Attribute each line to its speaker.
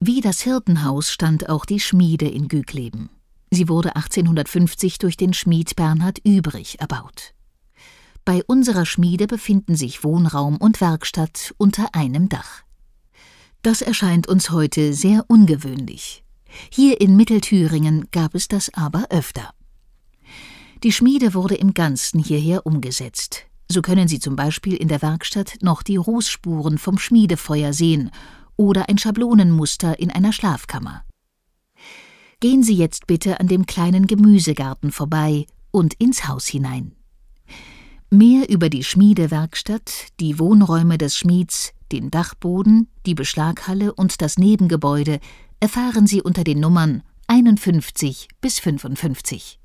Speaker 1: Wie das Hirtenhaus stand auch die Schmiede in Gügleben. Sie wurde 1850 durch den Schmied Bernhard Übrig erbaut. Bei unserer Schmiede befinden sich Wohnraum und Werkstatt unter einem Dach. Das erscheint uns heute sehr ungewöhnlich. Hier in Mittelthüringen gab es das aber öfter. Die Schmiede wurde im Ganzen hierher umgesetzt. So können Sie zum Beispiel in der Werkstatt noch die Rußspuren vom Schmiedefeuer sehen oder ein Schablonenmuster in einer Schlafkammer. Gehen Sie jetzt bitte an dem kleinen Gemüsegarten vorbei und ins Haus hinein. Mehr über die Schmiedewerkstatt, die Wohnräume des Schmieds, den Dachboden, die Beschlaghalle und das Nebengebäude erfahren Sie unter den Nummern 51 bis 55.